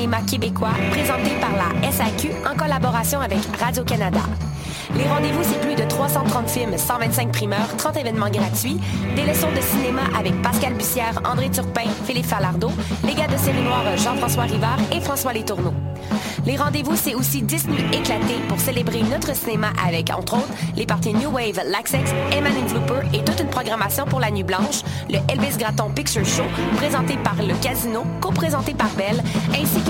cinéma québécois présenté par la SAQ en collaboration avec Radio-Canada. Les rendez-vous, c'est plus de 330 films, 125 primeurs, 30 événements gratuits, des leçons de cinéma avec Pascal Bussière, André Turpin, Philippe Falardeau, les gars de série noire Jean-François Rivard et François Letourneau. Les rendez-vous, c'est aussi 10 nuits éclatées pour célébrer notre cinéma avec, entre autres, les parties New Wave, Laxex, Eman Flooper et toute une programmation pour la Nuit Blanche, le Elvis Gratton Picture Show, présenté par le Casino, co-présenté par Belle, ainsi que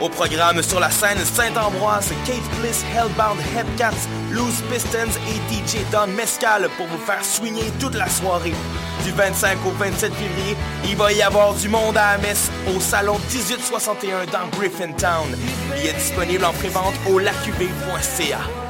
Au programme sur la scène Saint-Ambroise, Kate Bliss, Hellbound Headcats, Loose Pistons et DJ Don Mescal pour vous faire swinger toute la soirée. Du 25 au 27 février, il va y avoir du monde à la messe au salon 1861 dans Griffintown. Il est disponible en prévente au lacuvée.ca.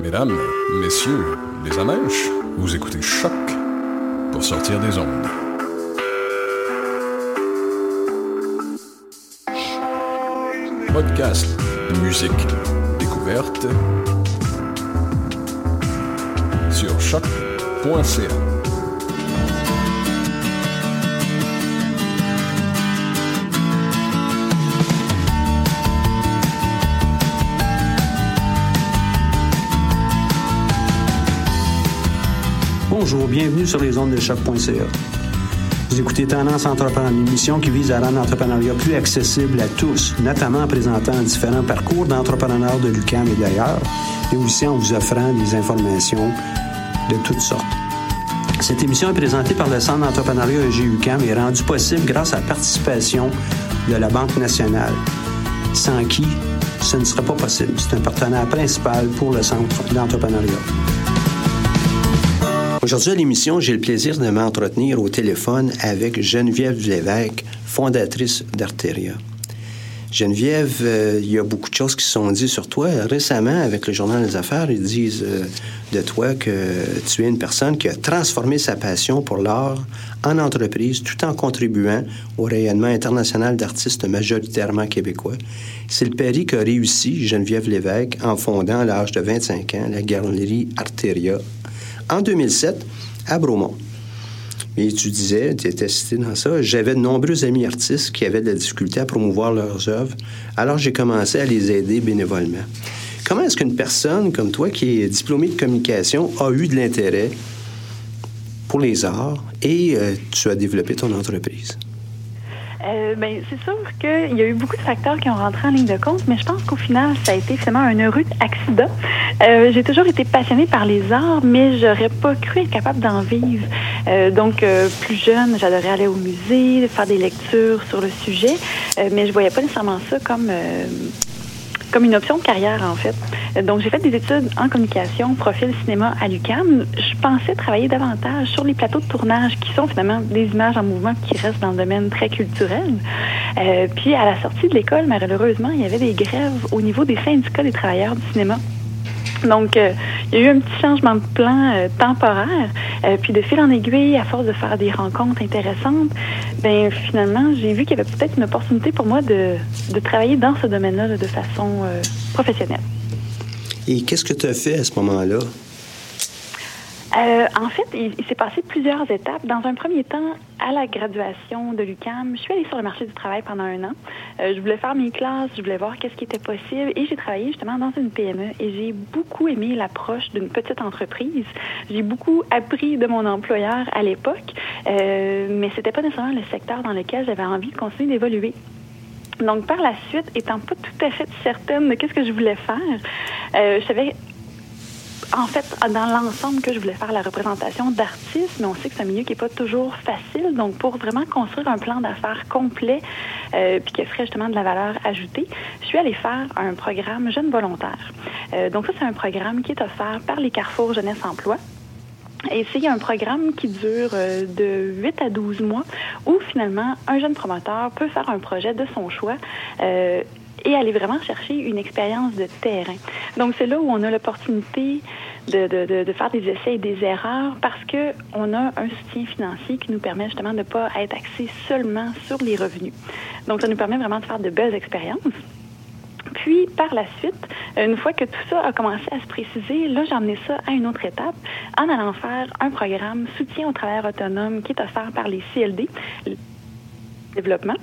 Mesdames, messieurs, les amèches, vous écoutez Choc pour sortir des ondes. Podcast, musique, découverte sur choc.ca. Bonjour, bienvenue sur les ondes de choc.ca. Vous écoutez Tendance Entrepreneur, une émission qui vise à rendre l'entrepreneuriat plus accessible à tous, notamment en présentant différents parcours d'entrepreneurs de l'UQAM et d'ailleurs, et aussi en vous offrant des informations de toutes sortes. Cette émission est présentée par le Centre d'entrepreneuriat EGUCAM et rendue possible grâce à la participation de la Banque nationale, sans qui ce ne serait pas possible. C'est un partenaire principal pour le Centre d'entrepreneuriat. Aujourd'hui à l'émission, j'ai le plaisir de m'entretenir au téléphone avec Geneviève Lévesque, fondatrice d'Arteria. Geneviève, euh, il y a beaucoup de choses qui sont dites sur toi. Récemment, avec le Journal des Affaires, ils disent euh, de toi que tu es une personne qui a transformé sa passion pour l'art en entreprise tout en contribuant au rayonnement international d'artistes majoritairement québécois. C'est le pari qu'a réussi Geneviève Lévesque en fondant à l'âge de 25 ans la galerie Arteria en 2007 à Bromont. Et tu disais, tu étais cité dans ça, j'avais de nombreux amis artistes qui avaient de la difficulté à promouvoir leurs œuvres, alors j'ai commencé à les aider bénévolement. Comment est-ce qu'une personne comme toi, qui est diplômée de communication, a eu de l'intérêt pour les arts et euh, tu as développé ton entreprise? Euh, ben, c'est sûr qu'il y a eu beaucoup de facteurs qui ont rentré en ligne de compte, mais je pense qu'au final, ça a été finalement un heureux accident. Euh, j'ai toujours été passionnée par les arts, mais j'aurais pas cru être capable d'en vivre. Euh, donc, euh, plus jeune, j'adorais aller au musée, faire des lectures sur le sujet, euh, mais je voyais pas nécessairement ça comme comme une option de carrière, en fait. Donc, j'ai fait des études en communication, profil cinéma à l'UQAM. Je pensais travailler davantage sur les plateaux de tournage qui sont finalement des images en mouvement qui restent dans le domaine très culturel. Euh, puis, à la sortie de l'école, malheureusement, il y avait des grèves au niveau des syndicats des travailleurs du cinéma. Donc, euh, il y a eu un petit changement de plan euh, temporaire. Euh, puis, de fil en aiguille, à force de faire des rencontres intéressantes, ben finalement, j'ai vu qu'il y avait peut-être une opportunité pour moi de, de travailler dans ce domaine-là là, de façon professionnelle. Et qu'est-ce que tu as fait à ce moment-là? Euh, en fait, il, s'est passé plusieurs étapes. Dans un premier temps, à la graduation de l'UCAM, je suis allée sur le marché du travail pendant un an. Euh, je voulais faire mes classes, je voulais voir qu'est-ce qui était possible et j'ai travaillé justement dans une PME et j'ai beaucoup aimé l'approche d'une petite entreprise. J'ai beaucoup appris de mon employeur à l'époque, euh, mais c'était pas nécessairement le secteur dans lequel j'avais envie de continuer d'évoluer. Donc, par la suite, étant pas tout à fait certaine de qu'est-ce que je voulais faire, euh, je savais en fait, dans l'ensemble que je voulais faire la représentation d'artistes, mais on sait que c'est un milieu qui n'est pas toujours facile. Donc, pour vraiment construire un plan d'affaires complet, euh, puis qui ferait justement de la valeur ajoutée, je suis allée faire un programme Jeunes volontaires. Euh, donc, ça, c'est un programme qui est offert par les Carrefour Jeunesse Emploi. Et c'est un programme qui dure euh, de 8 à 12 mois où finalement un jeune promoteur peut faire un projet de son choix euh, et aller vraiment chercher une expérience de terrain. Donc c'est là où on a l'opportunité de, de, de, faire des essais et des erreurs parce que on a un soutien financier qui nous permet justement de ne pas être axé seulement sur les revenus. Donc ça nous permet vraiment de faire de belles expériences. Puis, par la suite, une fois que tout ça a commencé à se préciser, là, j'ai emmené ça à une autre étape en allant faire un programme soutien au travail autonome qui est offert par les CLD, développement.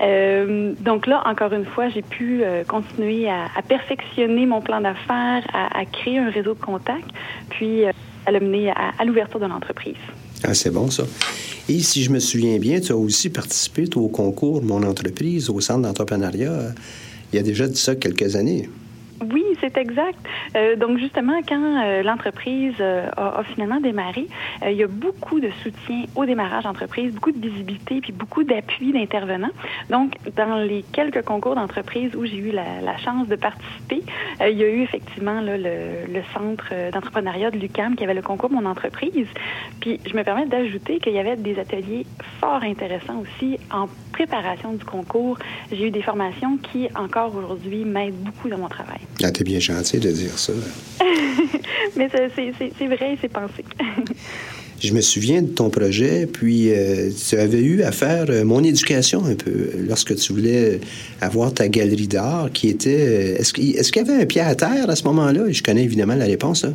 Euh, donc là, encore une fois, j'ai pu euh, continuer à, perfectionner mon plan d'affaires, à, créer un réseau de contacts, puis euh, à le mener à, l'ouverture de l'entreprise. Ah, c'est bon ça. Et si je me souviens bien, tu as aussi participé au concours Mon entreprise au Centre d'entrepreneuriat il y a déjà de ça quelques années. C'est exact. Euh, donc justement, quand euh, l'entreprise euh, a, finalement démarré, il y a beaucoup de soutien au démarrage d'entreprise, beaucoup de visibilité, puis beaucoup d'appui d'intervenants. Donc, dans les quelques concours d'entreprise où j'ai eu la, chance de participer, il y a eu effectivement le, centre d'entrepreneuriat de l'UCAM qui avait le concours Mon entreprise. Puis, je me permets d'ajouter qu'il y avait des ateliers fort intéressants aussi en préparation du concours. J'ai eu des formations qui, encore aujourd'hui, m'aident beaucoup dans mon travail. Bien gentil de dire ça. Mais c'est vrai, c'est pensé. Je me souviens de ton projet, puis euh, tu avais eu à faire euh, mon éducation un peu lorsque tu voulais avoir ta galerie d'art qui était. Est-ce qu'il est y avait un pied à terre à ce moment-là? Je connais évidemment la réponse. Là.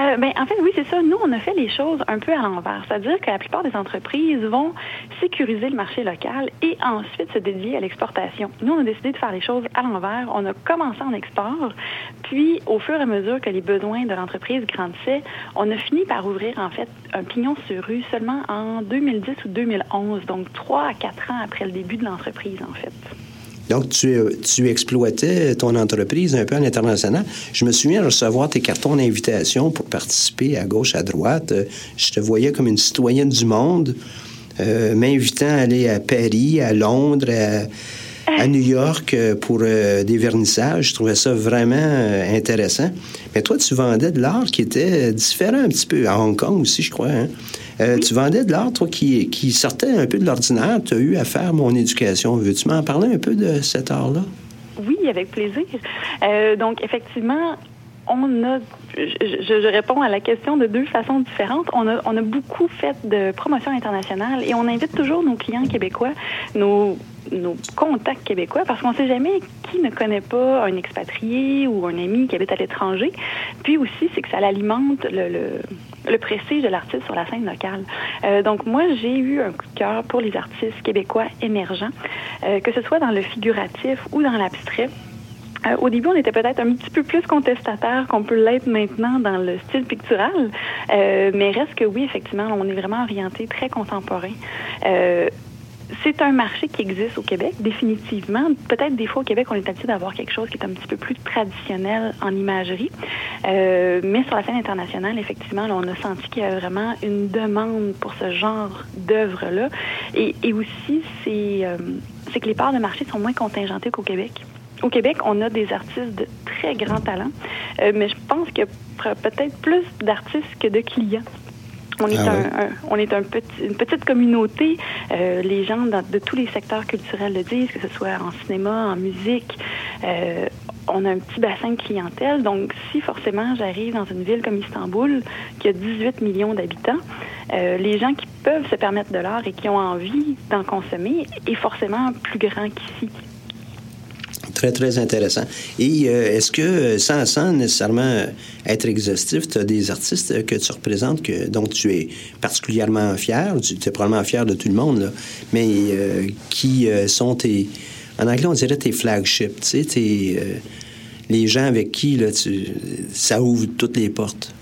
Euh, ben, en fait, oui, c'est ça. Nous, on a fait les choses un peu à l'envers. C'est-à-dire que la plupart des entreprises vont sécuriser le marché local et ensuite se dédier à l'exportation. Nous, on a décidé de faire les choses à l'envers. On a commencé en export, puis au fur et à mesure que les besoins de l'entreprise grandissaient, on a fini par ouvrir, en fait, un pignon sur rue seulement en 2010 ou 2011, donc trois à quatre ans après le début de l'entreprise, en fait. Donc, tu, tu, exploitais ton entreprise un peu à l'international. Je me souviens recevoir tes cartons d'invitation pour participer à gauche, à droite. Je te voyais comme une citoyenne du monde, euh, m'invitant à aller à Paris, à Londres, à, à New York pour euh, des vernissages. Je trouvais ça vraiment euh, intéressant. Mais toi, tu vendais de l'art qui était différent un petit peu, à Hong Kong aussi, je crois. Hein? Euh, oui. Tu vendais de l'art, toi, qui, qui sortait un peu de l'ordinaire. Tu as eu à faire mon éducation. Veux-tu m'en parler un peu de cet art-là? Oui, avec plaisir. Euh, donc, effectivement, on a, je, je, réponds à la question de deux façons différentes. On a, on a beaucoup fait de promotion internationale et on invite toujours nos clients québécois, nos nos contacts québécois parce qu'on ne sait jamais qui ne connaît pas un expatrié ou un ami qui habite à l'étranger. Puis aussi, c'est que ça alimente le, le, le prestige de l'artiste sur la scène locale. Euh, donc moi, j'ai eu un coup de cœur pour les artistes québécois émergents, euh, que ce soit dans le figuratif ou dans l'abstrait. Euh, au début, on était peut-être un petit peu plus contestataire qu'on peut l'être maintenant dans le style pictural, mais reste que oui, effectivement, on est vraiment orienté très contemporain. C'est un marché qui existe au Québec, définitivement. Peut-être des fois au Québec, on est habitué d'avoir quelque chose qui est un petit peu plus traditionnel en imagerie. Euh, mais sur la scène internationale, effectivement, là, on a senti qu'il y avait vraiment une demande pour ce genre d'œuvre-là. Et, et, aussi, c'est euh, que les parts de marché sont moins contingentées qu'au Québec. Au Québec, on a des artistes de très grand talent, euh, mais je pense qu'il y a peut-être plus d'artistes que de clients. On est, ah un, un, on est un petit, une petite communauté. Euh, les gens dans, de tous les secteurs culturels le disent, que ce soit en cinéma, en musique. Euh, on a un petit bassin de clientèle. Donc, si forcément j'arrive dans une ville comme Istanbul, qui a 18 millions d'habitants, euh, les gens qui peuvent se permettre de l'art et qui ont envie d'en consommer est forcément plus grand qu'ici. Très, très intéressant. Et euh, est-ce que, sans, sans nécessairement être exhaustif, tu as des artistes que tu représentes que, dont tu es particulièrement fier, tu es probablement fier de tout le monde, là, mais euh, qui euh, sont tes, en anglais, on dirait tes flagships, tu sais, tes, les gens avec qui là, ça ouvre toutes les portes?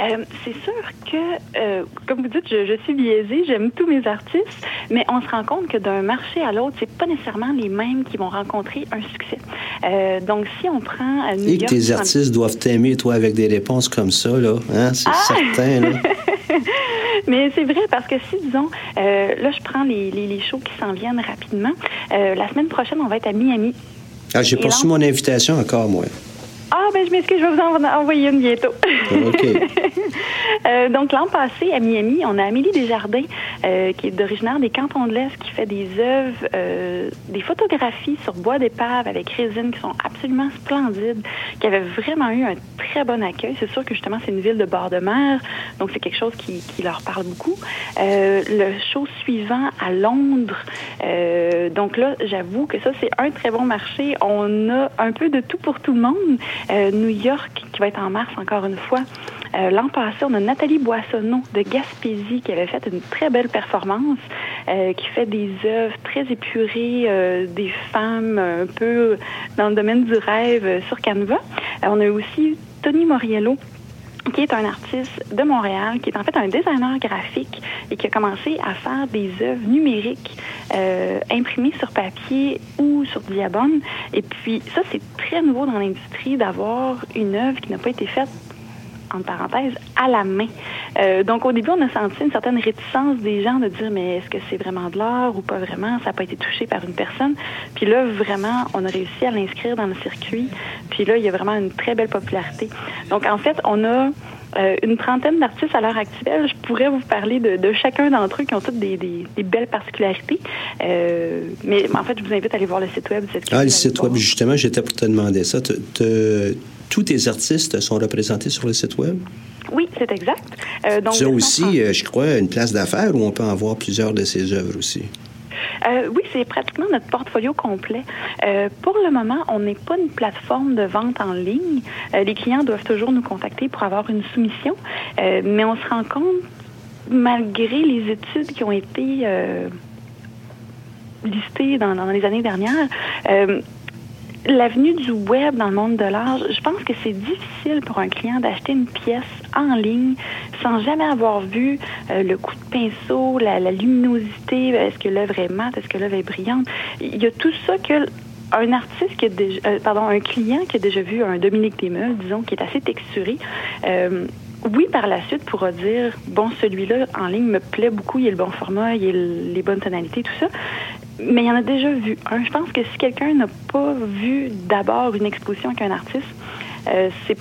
Euh, c'est sûr que, euh, comme vous dites, je, suis biaisée, j'aime tous mes artistes, mais on se rend compte que d'un marché à l'autre, c'est pas nécessairement les mêmes qui vont rencontrer un succès. Euh, donc, si on prend New Et que tes artistes doivent t'aimer, toi, avec des réponses comme ça, là, hein? c'est ah! certain, là. Mais c'est vrai parce que si, disons, là, je prends les, les, shows qui s'en viennent rapidement. la semaine prochaine, on va être à Miami. Ah, j'ai pas reçu mon invitation encore, moi. Ah, ben je m'excuse, je vais vous en envoyer une bientôt. OK. euh, donc, l'an passé, à Miami, on a Amélie Desjardins, euh, qui est originaire des cantons de l'Est, qui fait des œuvres, euh, des photographies sur bois d'épave avec résine qui sont absolument splendides, qui avait vraiment eu un très bon accueil. C'est sûr que justement, c'est une ville de bord de mer, donc c'est quelque chose qui, qui leur parle beaucoup. Le show suivant à Londres, donc là, j'avoue que ça, c'est un très bon marché. On a un peu de tout pour tout le monde. Euh, New York, qui va être en mars encore une fois. Euh, l'an passé, on a Nathalie Boissonneau de Gaspésie qui avait fait une très belle performance, euh, qui fait des œuvres très épurées, des femmes un peu dans le domaine du rêve sur Canva. on a aussi Tony Moriello qui est un artiste de Montréal, qui est en fait un designer graphique et qui a commencé à faire des œuvres numériques euh, imprimées sur papier ou sur diabone. Et puis ça, c'est très nouveau dans l'industrie d'avoir une œuvre qui n'a pas été faite en parenthèse, à la main. Euh, donc, au début, on a senti une certaine réticence des gens de dire, mais est-ce que c'est vraiment de l'art ou pas vraiment? Ça n'a pas été touché par une personne. Puis là, vraiment, on a réussi à l'inscrire dans le circuit. Puis là, il y a vraiment une très belle popularité. Donc, en fait, on a euh, une trentaine d'artistes à l'heure actuelle. Je pourrais vous parler de, chacun d'entre eux qui ont toutes des, belles particularités. Euh, mais en fait, je vous invite à aller voir le site web de cette Ah, le site web, justement, j'étais pour te demander ça tous tes artistes sont représentés sur le site Web? Oui, c'est exact. Euh, donc, tu as aussi, euh, je crois, une place d'affaires où on peut en voir plusieurs de ces œuvres aussi. Euh, oui, c'est pratiquement notre portfolio complet. pour le moment, on n'est pas une plateforme de vente en ligne. les clients doivent toujours nous contacter pour avoir une soumission, mais on se rend compte, malgré les études qui ont été listées dans, dans, les années dernières, L'avenue du web dans le monde de l'art, je pense que c'est difficile pour un client d'acheter une pièce en ligne sans jamais avoir vu euh, le coup de pinceau, la, luminosité, est-ce que l'œuvre est mate, est-ce que l'œuvre est brillante. Il y a tout ça que un artiste qui a déjà, euh, pardon, un client qui a déjà vu un Dominique Desmeules, disons, qui est assez texturé, euh, oui, par la suite, pourra dire, bon, celui-là, en ligne, me plaît beaucoup, il a le bon format, il a les bonnes tonalités, tout ça. Mais il y en a déjà vu un. Je pense que si quelqu'un n'a pas vu d'abord une exposition avec un artiste, euh, c'est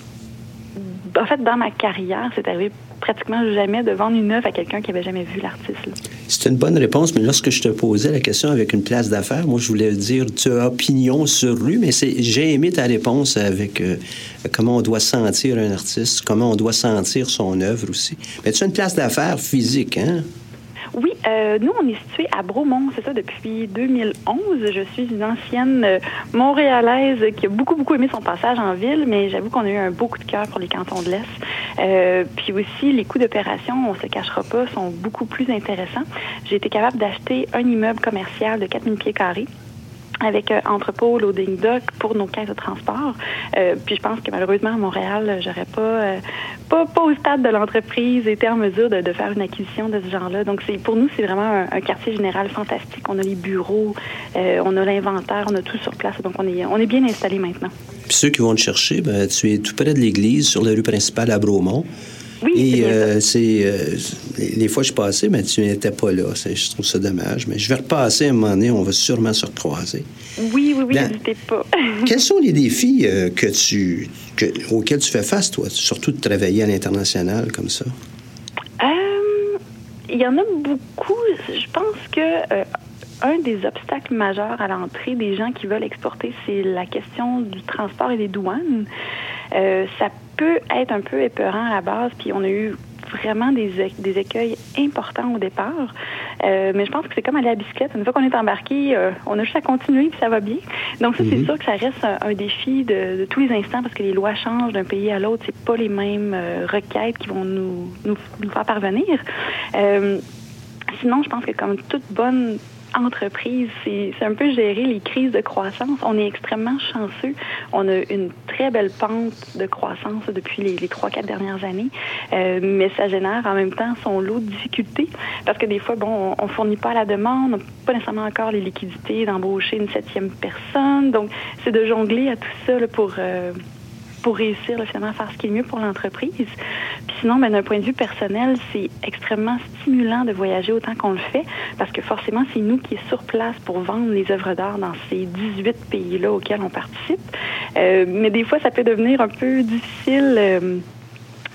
en fait dans ma carrière, c'est arrivé pratiquement jamais de vendre une œuvre à quelqu'un qui n'avait jamais vu l'artiste. C'est une bonne réponse, mais lorsque je te posais la question avec une place d'affaires, moi je voulais dire tu as opinion sur lui, mais j'ai aimé ta réponse avec euh, comment on doit sentir un artiste, comment on doit sentir son œuvre aussi. Mais tu as une place d'affaires physique, hein? Oui, euh, nous, on est situé à Bromont, c'est ça, depuis 2011. Je suis une ancienne euh, Montréalaise qui a beaucoup, beaucoup aimé son passage en ville, mais j'avoue qu'on a eu un beau coup de cœur pour les cantons de l'Est. Euh, puis aussi, les coûts d'opération, on se cachera pas, sont beaucoup plus intéressants. J'ai été capable d'acheter un immeuble commercial de 4000 pieds carrés avec euh, entrepôt, loading dock pour nos caisses de transport. Euh, puis je pense que malheureusement à Montréal, j'aurais pas, euh, pas, pas au stade de l'entreprise été en mesure de, de, faire une acquisition de ce genre-là. Donc pour nous c'est vraiment un, quartier général fantastique. On a les bureaux, on a l'inventaire, on a tout sur place. Donc on est on est bien installé maintenant. Puis ceux qui vont te chercher, ben, tu es tout près de l'église sur la rue principale à Bromont. Oui, Et euh, c'est euh, les fois que je passais, mais tu n'étais pas là. Je trouve ça dommage. Mais je vais repasser un moment donné, on va sûrement se recroiser. Oui, oui, oui, n'hésitez pas. quels sont les défis euh, que tu, auxquels tu fais face, toi, surtout de travailler à l'international comme ça? Il y en a beaucoup. Je pense que un des obstacles majeurs à l'entrée des gens qui veulent exporter, c'est la question du transport et des douanes. ça peut être un peu épeurant à la base, puis on a eu vraiment des, des écueils importants au départ. Euh, mais je pense que c'est comme aller à la bicyclette. Une fois qu'on est embarqué, euh, on a juste à continuer puis ça va bien. Donc ça, c'est mhm. sûr que ça reste un, défi de, tous les instants parce que les lois changent d'un pays à l'autre. C'est pas les mêmes euh, requêtes qui vont nous, nous, nous faire parvenir. sinon, je pense que comme toute bonne entreprise, c'est un peu gérer les crises de croissance. On est extrêmement chanceux. On a une très belle pente de croissance depuis les trois, quatre dernières années, euh, mais ça génère en même temps son lot de difficultés parce que des fois, bon, on, fournit pas la demande, on pas nécessairement encore les liquidités d'embaucher une septième personne. Donc, c'est de jongler à tout ça pour... Euh, pour réussir finalement à faire ce qui est mieux pour l'entreprise. Puis sinon, ben, d'un point de vue personnel, c'est extrêmement stimulant de voyager autant qu'on le fait parce que forcément, c'est nous qui sommes sur place pour vendre les œuvres d'art dans ces 18 pays-là auxquels on participe. Euh, mais des fois, ça peut devenir un peu difficile. Euh,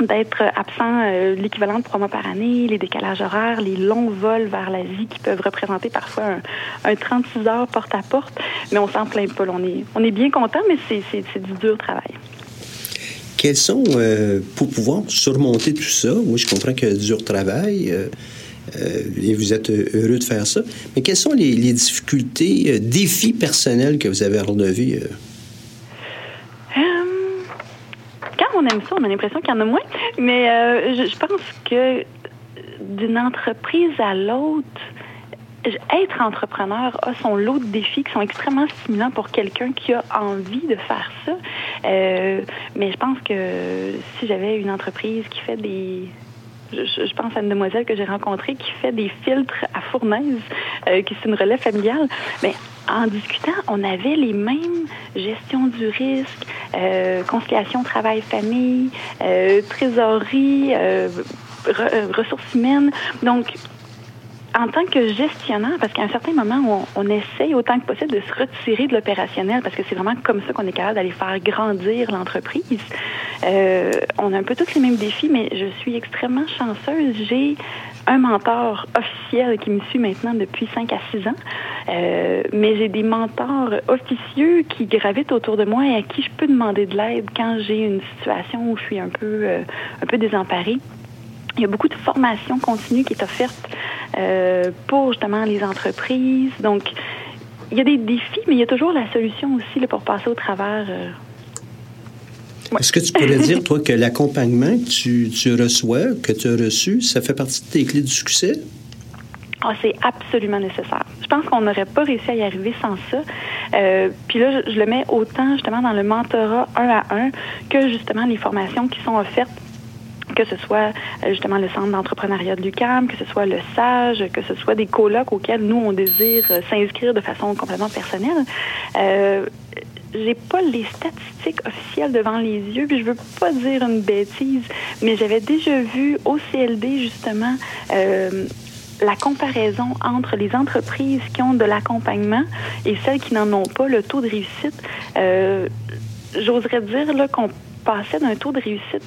d'être absent euh, l'équivalent de trois mois par année, les décalages horaires, les longs vols vers l'Asie qui peuvent représenter parfois un, un 36 heures porte à porte, mais on s'en plaint pas. On est, on est bien content, mais c'est du dur travail. Quels sont, euh, pour pouvoir surmonter tout ça, moi je comprends qu'il y a dur travail, euh, euh, et vous êtes heureux de faire ça, mais quelles sont les, difficultés, défis personnels que vous avez relevés? quand on aime ça, on a l'impression qu'il y en a moins, mais je, pense que d'une entreprise à l'autre, être entrepreneur a son lot de défis qui sont extrêmement stimulants pour quelqu'un qui a envie de faire ça. Euh, mais je pense que si j'avais une entreprise qui fait des je, pense à une demoiselle que j'ai rencontrée qui fait des filtres à fournaise, euh, qui est une relève familiale. Mais en discutant, on avait les mêmes gestion du risque, euh, conciliation travail-famille, trésorerie, ressources humaines. Donc, en tant que gestionnaire, parce qu'à un certain moment, on, on, essaye autant que possible de se retirer de l'opérationnel, parce que c'est vraiment comme ça qu'on est capable d'aller faire grandir l'entreprise. Euh, on a un peu tous les mêmes défis, mais je suis extrêmement chanceuse. J'ai un mentor officiel qui me suit maintenant depuis 5 à 6 ans, euh, mais j'ai des mentors officieux qui gravitent autour de moi et à qui je peux demander de l'aide quand j'ai une situation où je suis un peu, euh, un peu désemparée. Il y a beaucoup de formation continue qui est offerte euh, pour justement les entreprises. Donc, il y a des défis, mais il y a toujours la solution aussi là, pour passer au travers. Euh. Est-ce que tu pourrais dire, toi, que l'accompagnement que tu, tu, reçois, que tu as reçu, ça fait partie de tes clés du succès? Ah, c'est absolument nécessaire. Je pense qu'on n'aurait pas réussi à y arriver sans ça. Euh, puis là, je, je, le mets autant justement dans le mentorat un à un que justement les formations qui sont offertes que ce soit euh, justement le Centre d'entrepreneuriat de l'UCAM, que ce soit le SAGE, que ce soit des colloques auxquels nous, on désire euh, s'inscrire de façon complètement personnelle. Euh, j'ai pas les statistiques officielles devant les yeux, puis je veux pas dire une bêtise, mais j'avais déjà vu au CLD justement euh, la comparaison entre les entreprises qui ont de l'accompagnement et celles qui n'en ont pas, le taux de réussite. Euh, J'oserais dire qu'on passait d'un taux de réussite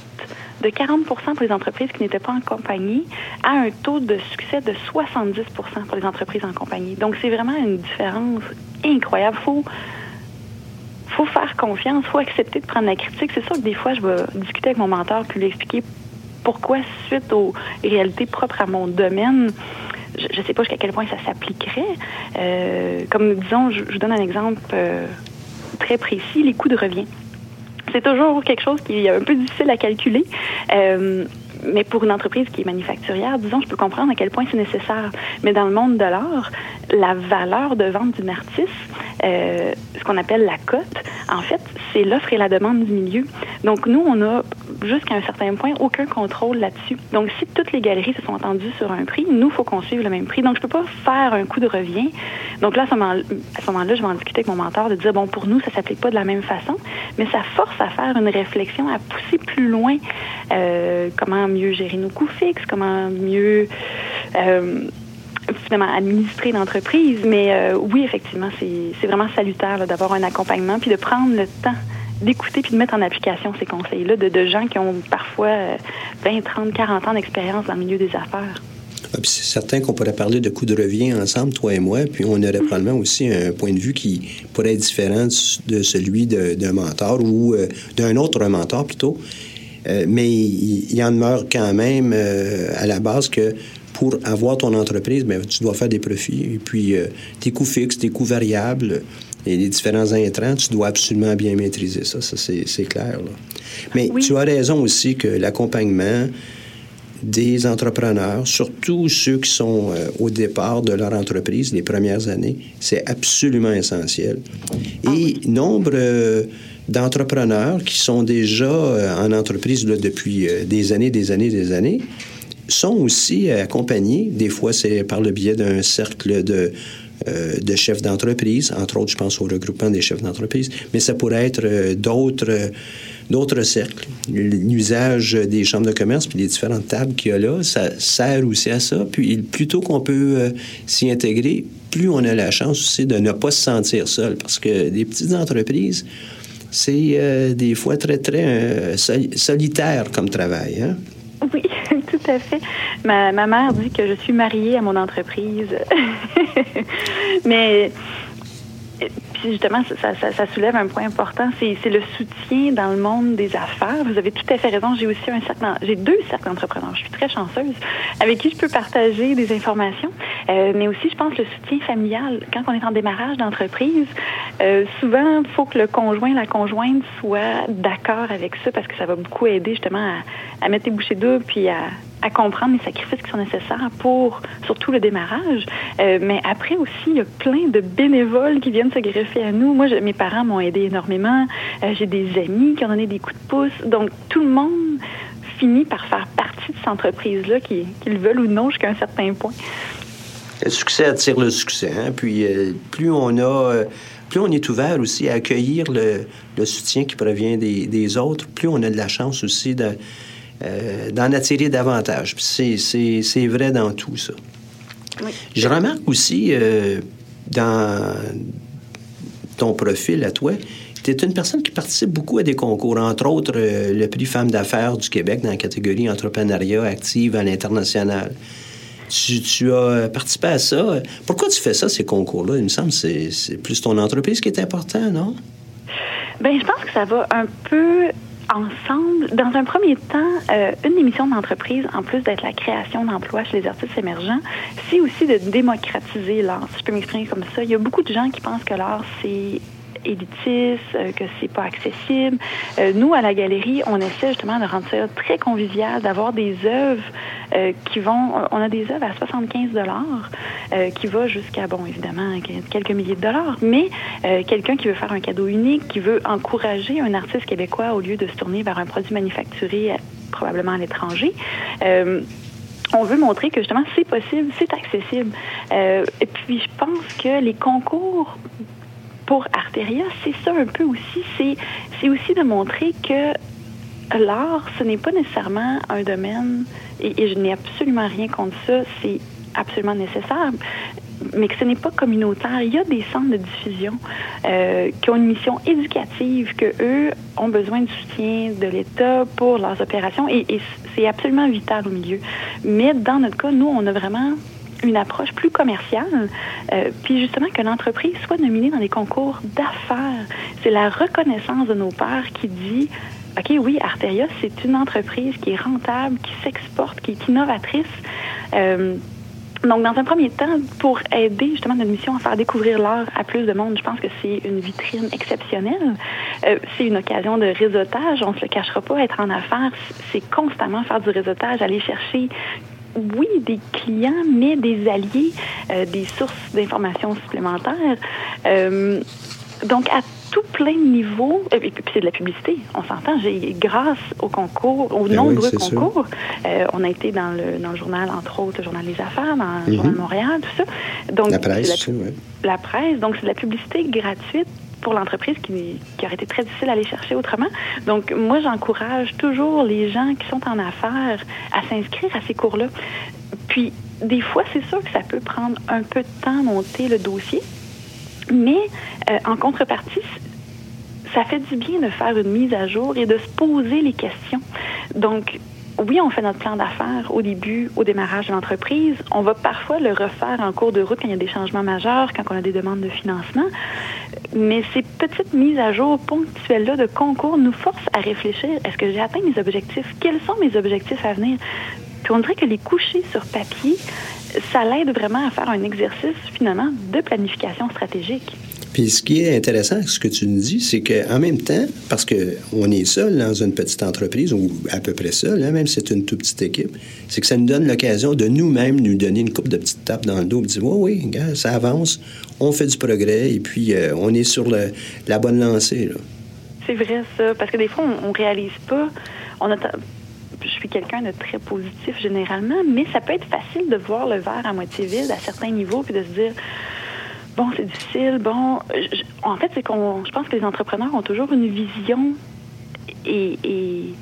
de 40% pour les entreprises qui n'étaient pas en compagnie à un taux de succès de 70% pour les entreprises en compagnie. Donc, c'est vraiment une différence incroyable. Faut faut faire confiance, faut accepter de prendre la critique. C'est sûr que des fois, je vais discuter avec mon mentor puis lui expliquer pourquoi, suite aux réalités propres à mon domaine, je ne sais pas jusqu'à quel point ça s'appliquerait. Euh, comme disons, je, vous donne un exemple euh, très précis, les coûts de revient c'est toujours quelque chose qui est un peu difficile à calculer. Euh, mais pour une entreprise qui est manufacturière, disons, je peux comprendre à quel point c'est nécessaire. Mais dans le monde de l'art, la valeur de vente d'une artiste, euh, ce qu'on appelle la cote, en fait, c'est l'offre et la demande du milieu. Donc, nous, on a jusqu'à un certain point aucun contrôle là-dessus. Donc, si toutes les galeries se sont entendues sur un prix, nous, il faut qu'on suive le même prix. Donc, je peux pas faire un coup de revient. Donc là, à ce moment-là, je vais en discuter avec mon mentor de dire, bon, pour nous, ça s'applique pas de la même façon, mais ça force à faire une réflexion, à pousser plus loin euh, comment mieux gérer nos coûts fixes, comment mieux... Euh, finalement administrer l'entreprise. Mais euh, oui, effectivement, c'est vraiment salutaire d'avoir un accompagnement puis de prendre le temps d'écouter puis de mettre en application ces conseils-là de, de, gens qui ont parfois 20, 30, 40 ans d'expérience dans le milieu des affaires. Ah, c'est certain qu'on pourrait parler de coûts de revient ensemble, toi et moi, puis on aurait probablement aussi un point de vue qui pourrait être différent de celui d'un mentor ou euh, d'un autre mentor plutôt. Euh, mais il, y en demeure quand même à la base que pour avoir ton entreprise, bien, tu dois faire des profits. Et puis, euh, tes coûts fixes, tes coûts variables et les différents intrants, tu dois absolument bien maîtriser ça. Ça, c'est clair. Mais tu as raison aussi que l'accompagnement, des entrepreneurs, surtout ceux qui sont euh, au départ de leur entreprise, les premières années. C'est absolument essentiel. Et nombre euh, d'entrepreneurs qui sont déjà euh, en entreprise depuis des années, des années, des années, sont aussi accompagnés. Des fois, c'est par le biais d'un cercle de, de chefs d'entreprise. Entre autres, je pense au regroupement des chefs d'entreprise. Mais ça pourrait être d'autres d'autres cercles. L'usage des chambres de commerce puis les différentes tables qu'il y a là, ça sert aussi à ça. Puis plutôt qu'on peut euh, s'y intégrer, plus on a la chance aussi de ne pas se sentir seul. Parce que des petites entreprises, c'est euh, des fois très, très euh, solitaire comme travail. Hein? Tout à fait. Ma, ma mère dit que je suis mariée à mon entreprise. Mais justement, ça, ça, soulève un point important, c'est le soutien dans le monde des affaires. Vous avez tout à fait raison. J'ai aussi un cercle, j'ai deux cercles d'entrepreneurs. Je suis très chanceuse avec qui je peux partager des informations, euh, mais aussi, je pense, le soutien familial. Quand on est en démarrage d'entreprise, euh, souvent, il faut que le conjoint, la conjointe soit d'accord avec ça parce que ça va beaucoup aider justement à, à mettre les bouchées doubles puis à à comprendre les sacrifices qui sont nécessaires pour surtout le démarrage. Euh, mais après aussi, il y a plein de bénévoles qui viennent se greffer à nous. Moi, mes parents m'ont aidé énormément. Euh, j'ai des amis qui ont donné des coups de pouce. Donc, tout le monde finit par faire partie de cette entreprise-là, qu'ils veulent ou non jusqu'à un certain point. Le succès attire le succès. Hein? Puis, euh, plus on a plus on est ouvert aussi à accueillir le, soutien qui provient des, autres, plus on a de la chance aussi de, euh, d'en attirer davantage. C'est vrai dans tout ça. Je remarque aussi euh, dans ton profil à toi, tu es une personne qui participe beaucoup à des concours, entre autres euh, le prix Femmes d'affaires du Québec dans la catégorie entrepreneuriat active à l'international. Tu, tu, as participé à ça. Pourquoi tu fais ça, ces concours-là? Il me semble que c'est plus ton entreprise qui est important, non? Bien, je pense que ça va un peu ensemble. Dans un premier temps, euh, une émission d'entreprise, en plus d'être la création d'emplois chez les artistes émergents, c'est aussi de démocratiser l'art. Si je peux m'exprimer comme ça, il y a beaucoup de gens qui pensent que l'art, c'est élitiste, euh, que c'est pas accessible. Euh, nous, à la galerie, on essaie justement de rendre ça très convivial, d'avoir des œuvres euh, qui vont... On a des œuvres à 75 dollars qui va jusqu'à, bon, évidemment, quelques milliers de dollars, mais quelqu'un qui veut faire un cadeau unique, qui veut encourager un artiste québécois au lieu de se tourner vers un produit manufacturé probablement à l'étranger on veut montrer que justement c'est possible, c'est accessible. et puis je pense que les concours pour Arteria, c'est ça un peu aussi. C'est aussi de montrer que l'art, ce n'est pas nécessairement un domaine, et, je n'ai absolument rien contre ça, c'est absolument nécessaire, mais que ce n'est pas communautaire. Il y a des centres de diffusion euh, qui ont une mission éducative, que eux ont besoin de soutien de l'État pour leurs opérations, et c'est absolument vital au milieu. Mais dans notre cas, nous, on a vraiment une approche plus commerciale, euh, puis justement que l'entreprise soit nominée dans des concours d'affaires. C'est la reconnaissance de nos pères qui dit OK, oui, Arteria, c'est une entreprise qui est rentable, qui s'exporte, qui est innovatrice. Euh, donc, dans un premier temps, pour aider justement notre mission à faire découvrir l'art à plus de monde, je pense que c'est une vitrine exceptionnelle. Euh, c'est une occasion de réseautage. On se le cachera pas. Être en affaires, c'est constamment faire du réseautage, aller chercher oui, des clients, mais des alliés, euh, des sources d'informations supplémentaires. Euh, donc, à tout plein de niveaux, et puis c'est de la publicité, on s'entend. J'ai, grâce au concours, aux ben nombreux concours, euh, on a été dans le, dans le journal, entre autres, le journal Les Affaires, dans le mhm. journal Montréal, tout ça. Donc, la presse, la, la presse, donc c'est de la publicité gratuite pour l'entreprise qui, aurait été très difficile à aller chercher autrement. Donc, moi, j'encourage toujours les gens qui sont en affaires à s'inscrire à ces cours-là. Puis, des fois, c'est sûr que ça peut prendre un peu de temps monter le dossier, mais euh, en contrepartie, ça fait du bien de faire une mise à jour et de se poser les questions. Donc, oui, on fait notre plan d'affaires au début, au démarrage de l'entreprise. On va parfois le refaire en cours de route quand il y a des changements majeurs, quand on a des demandes de financement. Mais ces petites mises à jour ponctuelles-là de concours nous forcent à réfléchir. Est-ce que j'ai atteint mes objectifs? Quels sont mes objectifs à venir? Puis on dirait que les coucher sur papier, ça l'aide vraiment à faire un exercice finalement de planification stratégique. Puis ce qui est intéressant, ce que tu nous dis, c'est qu'en même temps, parce qu'on est seul dans une petite entreprise, ou à peu près seul, hein, même si c'est une toute petite équipe, c'est que ça nous donne l'occasion de nous-mêmes nous donner une coupe de petites tapes dans le dos et dire Oui, oui, ça avance, on fait du progrès, et puis euh, on est sur la bonne lancée. C'est vrai, ça, parce que des fois, on, ne réalise pas. On je suis quelqu'un de très positif généralement, mais ça peut être facile de voir le verre à moitié vide à certains niveaux puis de se dire bon, c'est difficile, bon. en fait, c'est qu'on, je pense que les entrepreneurs ont toujours une vision et,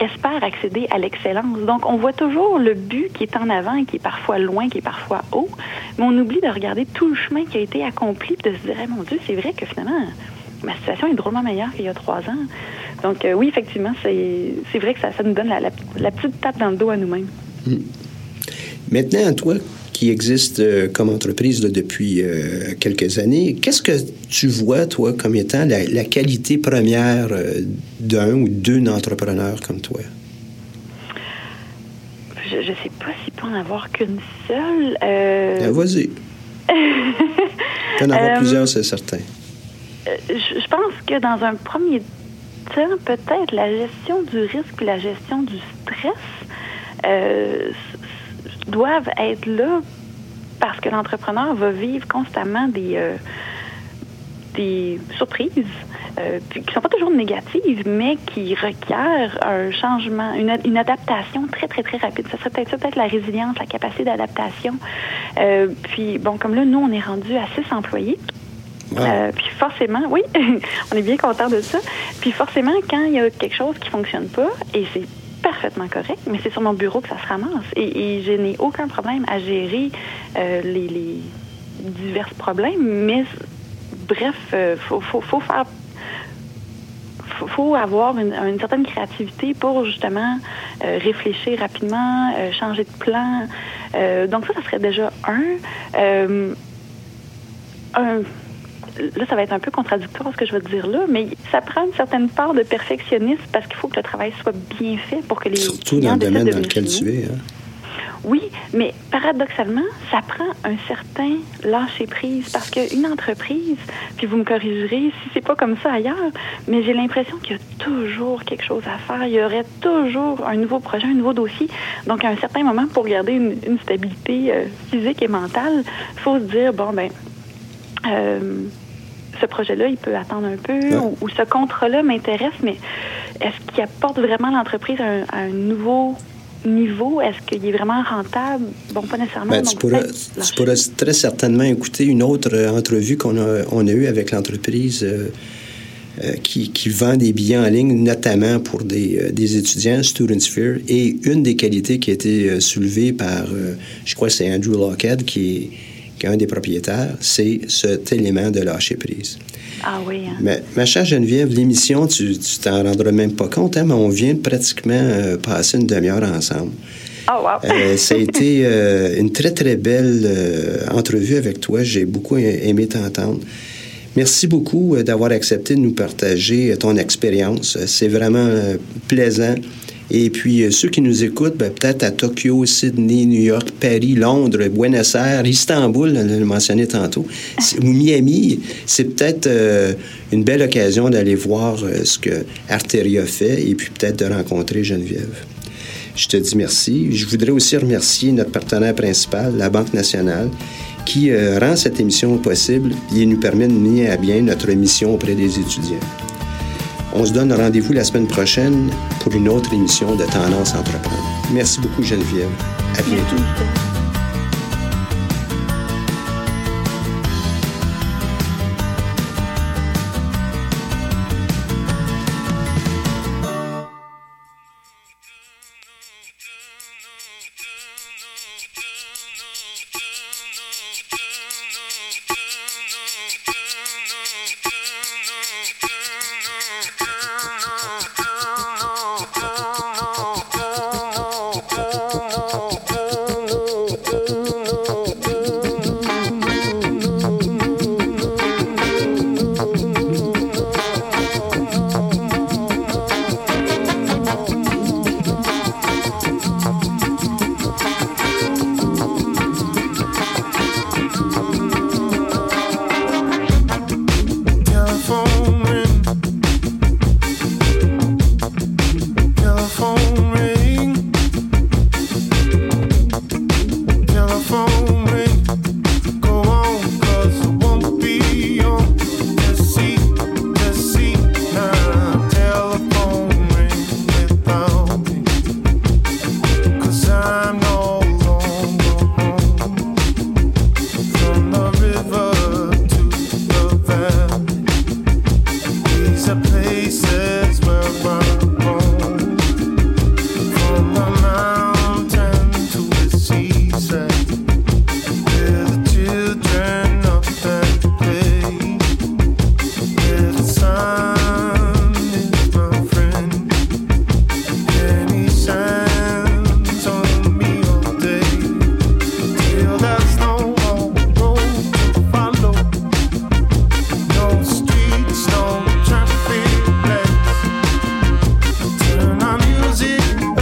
espèrent accéder à l'excellence. Donc, on voit toujours le but qui est en avant et qui est parfois loin, qui est parfois haut, mais on oublie de regarder tout le chemin qui a été accompli de se dire, eh, mon Dieu, c'est vrai que finalement, ma situation est drôlement meilleure qu'il y a trois ans. Donc, euh, oui, effectivement, c'est vrai que ça, ça nous donne la, la, petite tape dans le dos à nous-mêmes. Hmm. Maintenant, toi, qui existe euh, comme entreprise depuis euh, quelques années. Qu'est-ce que tu vois, toi, comme étant la, qualité première euh, d'un ou d'une entrepreneur comme toi? Je ne sais pas s'il peut en avoir qu'une seule. Ben, vas-y. en avoir plusieurs, c'est certain. Je, pense que dans un premier temps, peut-être la gestion du risque et la gestion du stress doivent être là parce que l'entrepreneur va vivre constamment des, euh, des surprises euh, qui ne sont pas toujours négatives, mais qui requièrent un changement, une, une adaptation très, très, très rapide. Ça serait peut-être ça, peut-être la résilience, la capacité d'adaptation. Euh, puis, bon, comme là, nous, on est rendu à six employés. puis forcément, oui, on est bien content de ça. Puis forcément, quand il y a quelque chose qui fonctionne pas, et c'est parfaitement correct, mais c'est sur mon bureau que ça se ramasse. Et, je n'ai aucun problème à gérer euh, les, divers problèmes, mais bref, euh, faut, faut, faire faut avoir une, certaine créativité pour justement euh, réfléchir rapidement, changer de plan. donc ça, ça serait déjà un. un là, ça va être un peu contradictoire ce que je vais te dire là, mais ça prend une certaine part de perfectionnisme parce qu'il faut que le travail soit bien fait pour que les Surtout dans le domaine dans lequel tu es. Hein? Oui, mais paradoxalement, ça prend un certain lâcher prise parce qu'une entreprise, puis vous me corrigerez si c'est pas comme ça ailleurs, mais j'ai l'impression qu'il y a toujours quelque chose à faire. Il y aurait toujours un nouveau projet, un nouveau dossier. Donc, à un certain moment, pour garder une, stabilité euh, physique et mentale, il faut se dire bon ben. Euh, ce projet-là, il peut attendre un peu, ou, ce contrat-là m'intéresse, mais est-ce qu'il apporte vraiment l'entreprise à, un nouveau niveau? Est-ce qu'il est vraiment rentable? Bon, pas nécessairement. Ben, tu, pourras, très certainement écouter une autre euh, entrevue qu'on a, on a eue avec l'entreprise euh, euh, qui, qui, vend des billets en ligne, notamment pour des, des étudiants, Student Sphere. Et une des qualités qui a été soulevée par, je crois que c'est Andrew Lockhead, qui est qu'un des propriétaires, c'est cet élément de lâcher prise. Ah oui. Hein. Mais, ma chère Geneviève, l'émission, tu t'en rendras même pas compte, hein, mais on vient pratiquement euh, passer une demi-heure ensemble. Oh, wow. Euh, ça a été euh, une très, très belle entrevue avec toi. J'ai beaucoup aimé t'entendre. Merci beaucoup d'avoir accepté de nous partager ton expérience. C'est vraiment plaisant. Et puis, euh, ceux qui nous écoutent, ben, peut-être à Tokyo, Sydney, New York, Paris, Londres, Buenos Aires, Istanbul, on l'a mentionné tantôt, ou Miami, c'est peut-être euh, une belle occasion d'aller voir euh, ce que Arteria fait et puis peut-être de rencontrer Geneviève. Je te dis merci. Je voudrais aussi remercier notre partenaire principal, la Banque nationale, qui rend cette émission possible et nous permet de mener à bien notre mission auprès des étudiants. On se donne rendez-vous la semaine prochaine pour une autre émission de Tendance Entreprendre. Merci beaucoup, Geneviève. À bientôt.